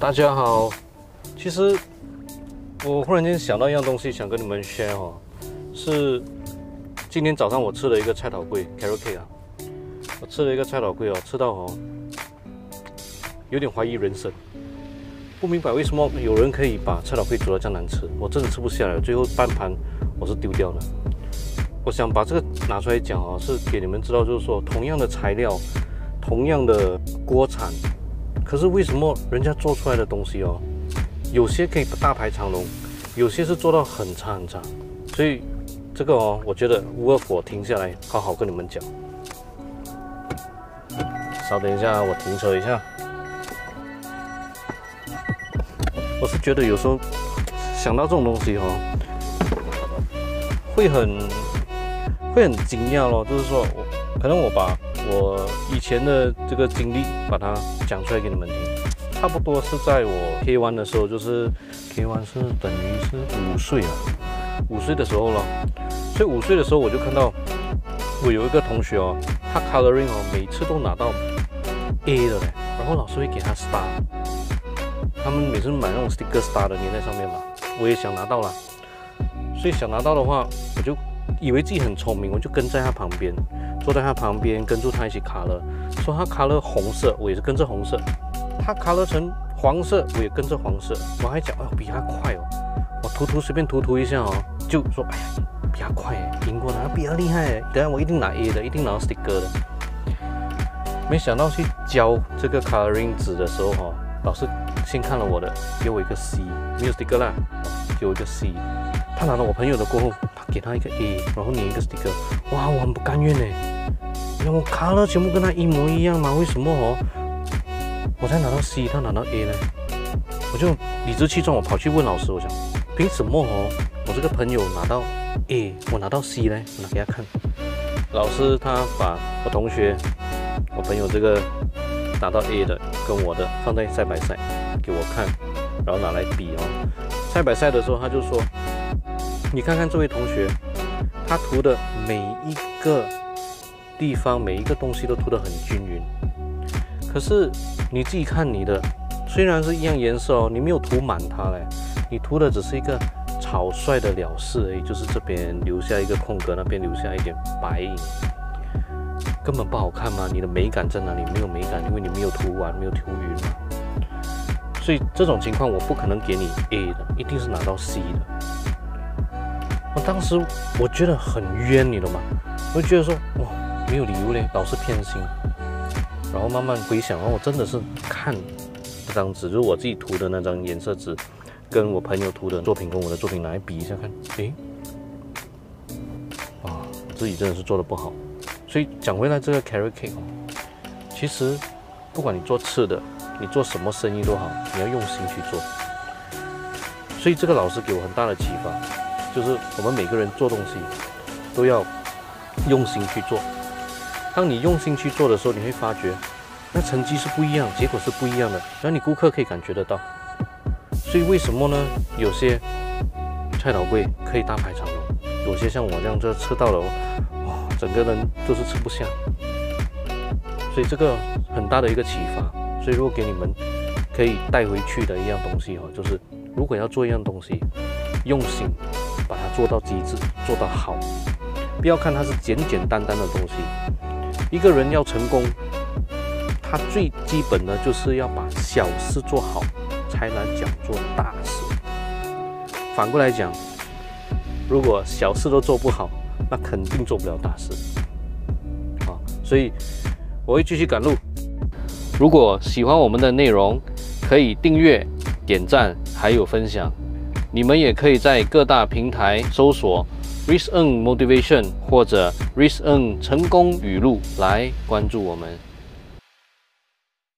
大家好，其实我忽然间想到一样东西，想跟你们 share 哦，是今天早上我吃了一个菜头粿 carrot cake 啊，我吃了一个菜头粿哦，吃到哦，有点怀疑人生，不明白为什么有人可以把菜头粿煮到这样难吃，我真的吃不下来，最后半盘我是丢掉了。我想把这个拿出来讲哦，是给你们知道，就是说同样的材料，同样的锅铲。可是为什么人家做出来的东西哦，有些可以大排长龙，有些是做到很差很差，所以这个哦，我觉得无二我停下来好好跟你们讲。稍等一下，我停车一下。我是觉得有时候想到这种东西哦，会很会很惊讶咯，就是说我可能我把。我以前的这个经历，把它讲出来给你们听。差不多是在我 K 1的时候，就是 K 1是等于是五岁啊，五岁的时候了。所以五岁的时候，我就看到我有一个同学哦，他 coloring 哦，每次都拿到 A 的嘞。然后老师会给他 star，他们每次买那种 sticker star 的粘在上面嘛。我也想拿到了，所以想拿到的话，我就以为自己很聪明，我就跟在他旁边。坐在他旁边，跟住他一起卡了。说他卡了红色，我也是跟着红色。他卡了成黄色，我也跟着黄色。我还讲，哦，比他快哦。我涂涂随便涂涂一下哦，就说，哎呀，比他快哎，赢过他，比他厉害。等下我一定拿 A 的，一定拿 sticker 的。没想到去教这个 coloring 纸的时候哈，老师先看了我的，给我一个 C，没有 sticker 啦，给我一个 C。他拿到我朋友的过后。给他一个 A，然后粘一个 sticker，哇，我很不甘愿呢。因为我卡了全部跟他一模一样嘛，为什么哦？我才拿到 C，他拿到 A 呢？我就理直气壮，我跑去问老师，我想，凭什么哦？我这个朋友拿到 A，我拿到 C 呢？拿给他看。老师他把我同学，我朋友这个拿到 A 的跟我的放在赛百赛给我看，然后拿来比哦。赛百赛的时候他就说。你看看这位同学，他涂的每一个地方，每一个东西都涂得很均匀。可是你自己看你的，虽然是一样颜色哦，你没有涂满它嘞，你涂的只是一个草率的了事而已，就是这边留下一个空格，那边留下一点白影，根本不好看吗？你的美感在哪里？没有美感，因为你没有涂完，没有涂匀嘛。所以这种情况我不可能给你 A 的，一定是拿到 C 的。我当时我觉得很冤，你懂吗？我就觉得说，哇，没有理由嘞，老是偏心。然后慢慢回想，然后我真的是看这张纸，就是我自己涂的那张颜色纸，跟我朋友涂的作品，跟我的作品来比一下看，诶，啊，自己真的是做的不好。所以讲回来，这个 carrot cake 哦，其实不管你做吃的，你做什么生意都好，你要用心去做。所以这个老师给我很大的启发。就是我们每个人做东西都要用心去做。当你用心去做的时候，你会发觉那成绩是不一样，结果是不一样的，然后你顾客可以感觉得到。所以为什么呢？有些菜刀柜可以大排长龙，有些像我这样，这吃到了哇，整个人都是吃不下。所以这个很大的一个启发。所以如果给你们可以带回去的一样东西哈，就是如果要做一样东西，用心。把它做到极致，做到好，不要看它是简简单单的东西。一个人要成功，他最基本的就是要把小事做好，才能讲做大事。反过来讲，如果小事都做不好，那肯定做不了大事。好，所以我会继续赶路。如果喜欢我们的内容，可以订阅、点赞，还有分享。你们也可以在各大平台搜索 “risen Motivation 或者 “risen 成功语录来关注我们。